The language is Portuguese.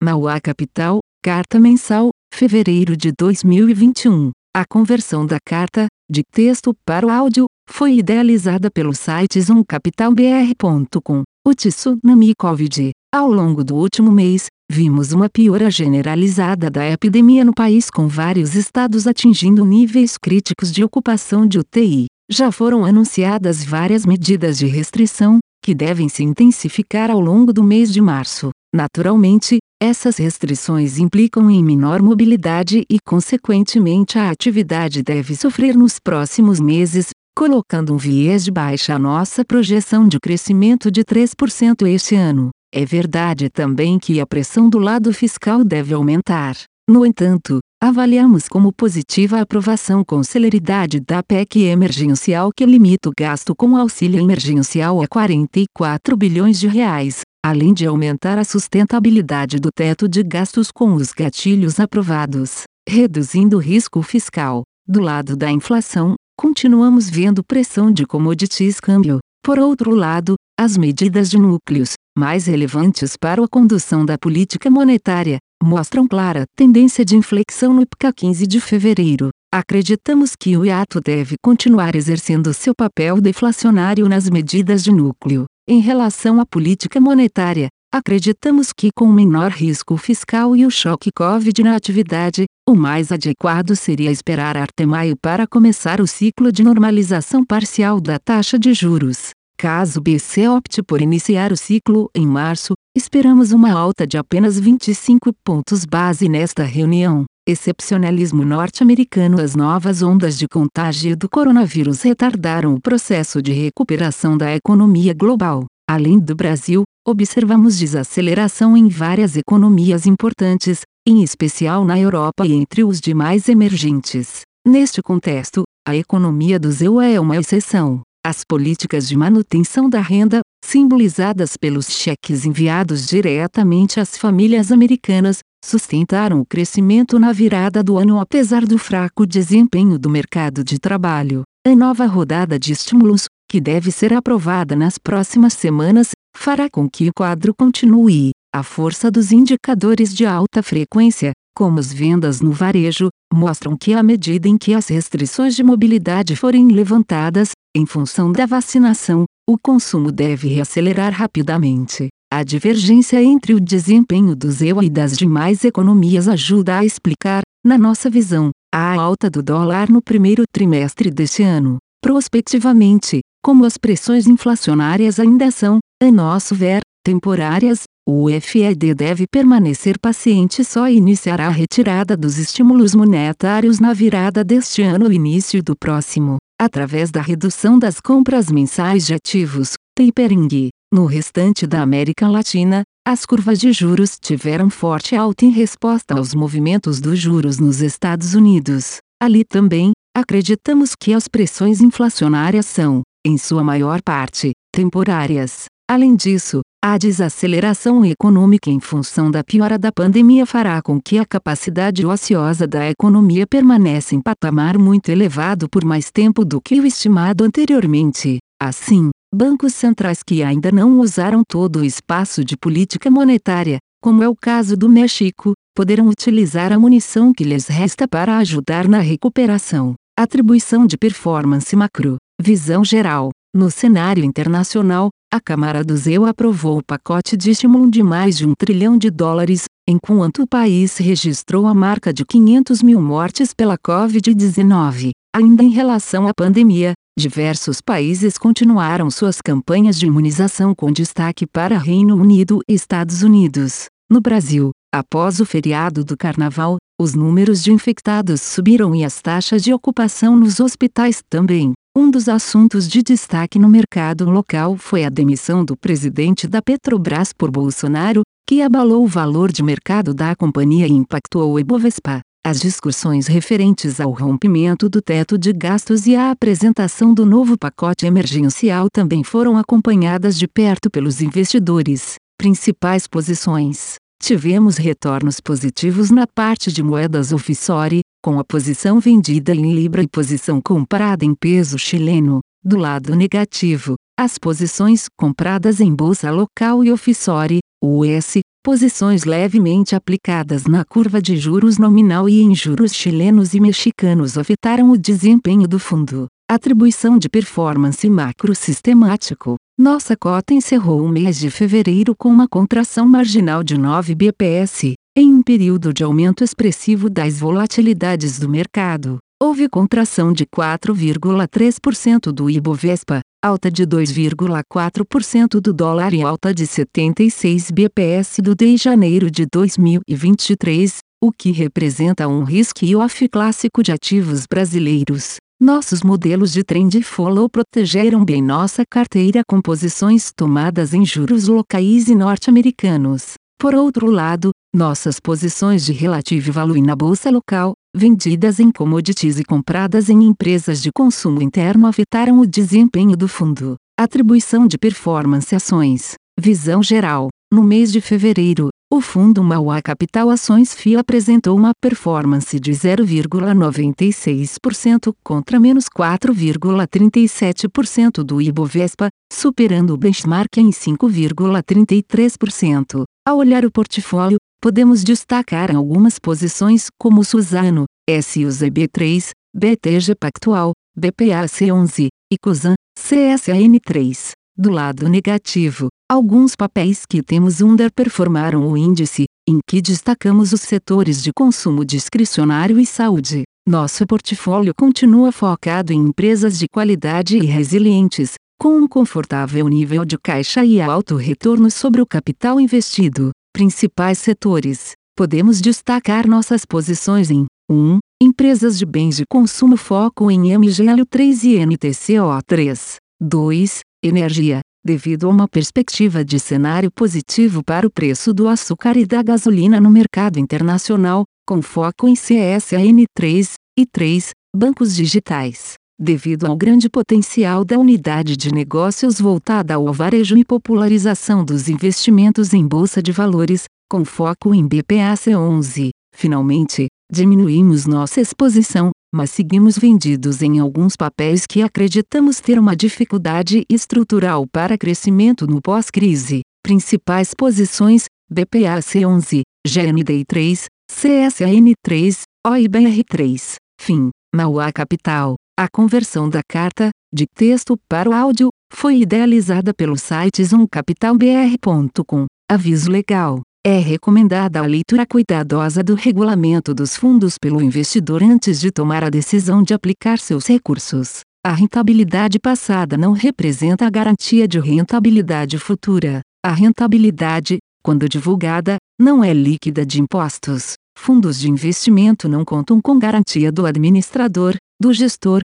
Mauá Capital, Carta Mensal, fevereiro de 2021. A conversão da carta, de texto para o áudio, foi idealizada pelo site zoomcapitalbr.com. O tsunami Covid. Ao longo do último mês, vimos uma piora generalizada da epidemia no país com vários estados atingindo níveis críticos de ocupação de UTI. Já foram anunciadas várias medidas de restrição, que devem se intensificar ao longo do mês de março. Naturalmente, essas restrições implicam em menor mobilidade e, consequentemente, a atividade deve sofrer nos próximos meses, colocando um viés de baixa à nossa projeção de crescimento de 3% este ano. É verdade também que a pressão do lado fiscal deve aumentar. No entanto, avaliamos como positiva a aprovação com celeridade da PEC emergencial que limita o gasto com auxílio emergencial a 44 bilhões de reais, além de aumentar a sustentabilidade do teto de gastos com os gatilhos aprovados, reduzindo o risco fiscal. Do lado da inflação, continuamos vendo pressão de commodities câmbio. Por outro lado, as medidas de núcleos, mais relevantes para a condução da política monetária, mostram clara tendência de inflexão no IPCA 15 de fevereiro. Acreditamos que o IATO deve continuar exercendo seu papel deflacionário nas medidas de núcleo. Em relação à política monetária, acreditamos que com menor risco fiscal e o choque Covid na atividade, o mais adequado seria esperar até maio para começar o ciclo de normalização parcial da taxa de juros. Caso o BC opte por iniciar o ciclo em março, esperamos uma alta de apenas 25 pontos base nesta reunião. Excepcionalismo norte-americano As novas ondas de contágio do coronavírus retardaram o processo de recuperação da economia global. Além do Brasil, observamos desaceleração em várias economias importantes, em especial na Europa e entre os demais emergentes. Neste contexto, a economia do ZEU é uma exceção. As políticas de manutenção da renda, simbolizadas pelos cheques enviados diretamente às famílias americanas, sustentaram o crescimento na virada do ano apesar do fraco desempenho do mercado de trabalho. A nova rodada de estímulos, que deve ser aprovada nas próximas semanas, fará com que o quadro continue. A força dos indicadores de alta frequência, como as vendas no varejo, mostram que à medida em que as restrições de mobilidade forem levantadas, em função da vacinação, o consumo deve reacelerar rapidamente. A divergência entre o desempenho do ZEU e das demais economias ajuda a explicar, na nossa visão, a alta do dólar no primeiro trimestre deste ano. Prospectivamente, como as pressões inflacionárias ainda são, a nosso ver, temporárias, o FED deve permanecer paciente só e iniciará a retirada dos estímulos monetários na virada deste ano e início do próximo, através da redução das compras mensais de ativos, tapering. No restante da América Latina, as curvas de juros tiveram forte alta em resposta aos movimentos dos juros nos Estados Unidos. Ali também, acreditamos que as pressões inflacionárias são, em sua maior parte, temporárias. Além disso, a desaceleração econômica em função da piora da pandemia fará com que a capacidade ociosa da economia permaneça em patamar muito elevado por mais tempo do que o estimado anteriormente. Assim, bancos centrais que ainda não usaram todo o espaço de política monetária, como é o caso do México, poderão utilizar a munição que lhes resta para ajudar na recuperação. Atribuição de performance macro. Visão geral. No cenário internacional, a Câmara do ZEU aprovou o pacote de estímulo de mais de um trilhão de dólares, enquanto o país registrou a marca de 500 mil mortes pela Covid-19. Ainda em relação à pandemia, diversos países continuaram suas campanhas de imunização com destaque para Reino Unido e Estados Unidos. No Brasil, após o feriado do Carnaval, os números de infectados subiram e as taxas de ocupação nos hospitais também. Um dos assuntos de destaque no mercado local foi a demissão do presidente da Petrobras por Bolsonaro, que abalou o valor de mercado da companhia e impactou o Ibovespa. As discussões referentes ao rompimento do teto de gastos e à apresentação do novo pacote emergencial também foram acompanhadas de perto pelos investidores. Principais posições: tivemos retornos positivos na parte de moedas offshore, com a posição vendida em libra e posição comprada em peso chileno. Do lado negativo, as posições compradas em bolsa local e offshore, US, posições levemente aplicadas na curva de juros nominal e em juros chilenos e mexicanos afetaram o desempenho do fundo. Atribuição de performance macro sistemático. Nossa cota encerrou o mês de fevereiro com uma contração marginal de 9 bps, em um período de aumento expressivo das volatilidades do mercado. Houve contração de 4,3% do Ibovespa, alta de 2,4% do dólar e alta de 76 bps do de janeiro de 2023, o que representa um risk-off clássico de ativos brasileiros. Nossos modelos de trend follow protegeram bem nossa carteira com posições tomadas em juros locais e norte-americanos. Por outro lado, nossas posições de relativo value na bolsa local, vendidas em commodities e compradas em empresas de consumo interno afetaram o desempenho do fundo. Atribuição de performance ações. Visão geral. No mês de fevereiro, o fundo Mauá Capital Ações FIA apresentou uma performance de 0,96% contra menos 4,37% do Ibovespa, superando o benchmark em 5,33%. Ao olhar o portfólio, podemos destacar algumas posições como Suzano, SUZB3, BTG Pactual, BPAC11 e COSAN, CSAN3. Do lado negativo, alguns papéis que temos underperformaram o índice, em que destacamos os setores de consumo discricionário e saúde. Nosso portfólio continua focado em empresas de qualidade e resilientes, com um confortável nível de caixa e alto retorno sobre o capital investido. Principais setores: podemos destacar nossas posições em 1. Empresas de bens de consumo foco em MGL3 e NTCO3. 2 energia, devido a uma perspectiva de cenário positivo para o preço do açúcar e da gasolina no mercado internacional, com foco em CSAN3 e 3, bancos digitais. Devido ao grande potencial da unidade de negócios voltada ao varejo e popularização dos investimentos em bolsa de valores, com foco em BPAC11. Finalmente, diminuímos nossa exposição, mas seguimos vendidos em alguns papéis que acreditamos ter uma dificuldade estrutural para crescimento no pós-crise. Principais posições: BPAC11, GND3, CSAN3, OIBR3. Fim. Mauá Capital. A conversão da carta, de texto para o áudio, foi idealizada pelo site zoomcapitalbr.com. Aviso legal. É recomendada a leitura cuidadosa do regulamento dos fundos pelo investidor antes de tomar a decisão de aplicar seus recursos. A rentabilidade passada não representa a garantia de rentabilidade futura. A rentabilidade, quando divulgada, não é líquida de impostos. Fundos de investimento não contam com garantia do administrador, do gestor,